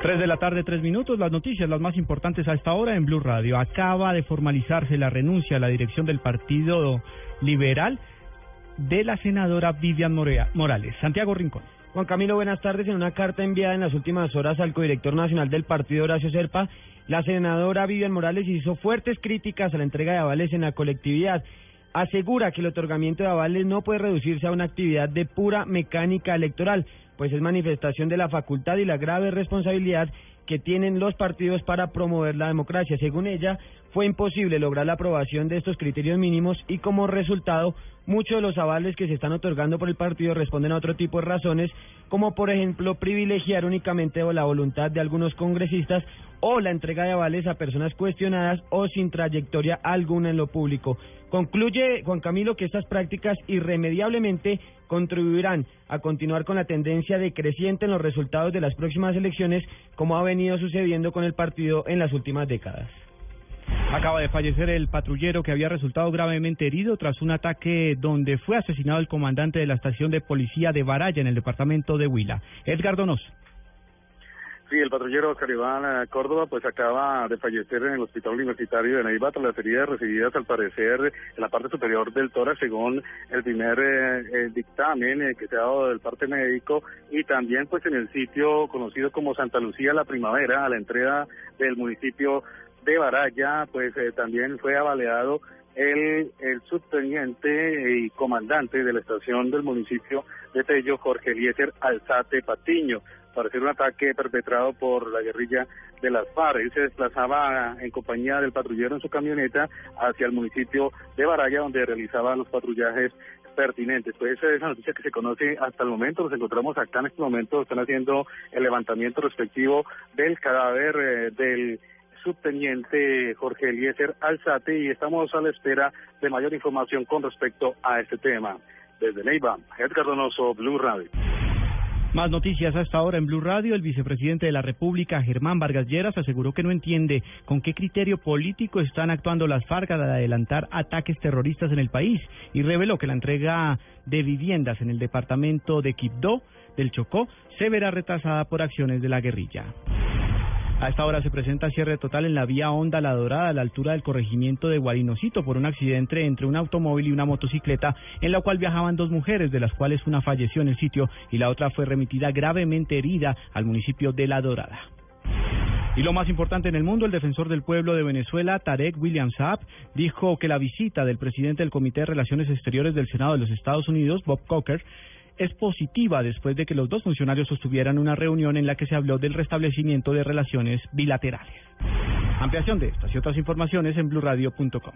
3 de la tarde, 3 minutos. Las noticias, las más importantes a esta hora en Blue Radio. Acaba de formalizarse la renuncia a la dirección del Partido Liberal de la senadora Vivian Morea, Morales. Santiago Rincón. Juan Camilo, buenas tardes. En una carta enviada en las últimas horas al codirector nacional del partido Horacio Serpa, la senadora Vivian Morales hizo fuertes críticas a la entrega de avales en la colectividad. Asegura que el otorgamiento de avales no puede reducirse a una actividad de pura mecánica electoral, pues es manifestación de la facultad y la grave responsabilidad que tienen los partidos para promover la democracia. Según ella, fue imposible lograr la aprobación de estos criterios mínimos y como resultado, muchos de los avales que se están otorgando por el partido responden a otro tipo de razones, como por ejemplo privilegiar únicamente la voluntad de algunos congresistas o la entrega de avales a personas cuestionadas o sin trayectoria alguna en lo público. Concluye Juan Camilo que estas prácticas irremediablemente contribuirán a continuar con la tendencia decreciente en los resultados de las próximas elecciones, como ha venido sucediendo con el partido en las últimas décadas. Acaba de fallecer el patrullero que había resultado gravemente herido tras un ataque donde fue asesinado el comandante de la estación de policía de Baraya en el departamento de Huila. Edgar Donoso. Sí, el patrullero Caribán Córdoba pues acaba de fallecer en el hospital universitario de Neiva tras las heridas recibidas al parecer en la parte superior del tórax según el primer eh, dictamen eh, que se ha dado del parte médico y también pues en el sitio conocido como Santa Lucía la Primavera a la entrada del municipio de Baraya pues eh, también fue avaleado el, el subteniente y comandante de la estación del municipio de Tello, Jorge Eliezer Alzate Patiño ser un ataque perpetrado por la guerrilla de las FARC. Él se desplazaba en compañía del patrullero en su camioneta hacia el municipio de Baraya, donde realizaba los patrullajes pertinentes. Pues esa es esa noticia que se conoce hasta el momento. Nos encontramos acá en este momento, están haciendo el levantamiento respectivo del cadáver eh, del subteniente Jorge Eliezer Alzate y estamos a la espera de mayor información con respecto a este tema. Desde Neiva, Edgar Donoso, Blue Radio. Más noticias hasta ahora en Blue Radio. El vicepresidente de la República, Germán Vargas Lleras, aseguró que no entiende con qué criterio político están actuando las FARC al adelantar ataques terroristas en el país y reveló que la entrega de viviendas en el departamento de Quibdó del Chocó se verá retrasada por acciones de la guerrilla. A esta hora se presenta cierre total en la vía Honda La Dorada a la altura del corregimiento de Guarinocito por un accidente entre un automóvil y una motocicleta en la cual viajaban dos mujeres, de las cuales una falleció en el sitio y la otra fue remitida gravemente herida al municipio de La Dorada. Y lo más importante en el mundo, el defensor del pueblo de Venezuela, Tarek William Saab, dijo que la visita del presidente del Comité de Relaciones Exteriores del Senado de los Estados Unidos, Bob Cocker, es positiva después de que los dos funcionarios sostuvieran una reunión en la que se habló del restablecimiento de relaciones bilaterales. Ampliación de estas y otras informaciones en blurradio.com.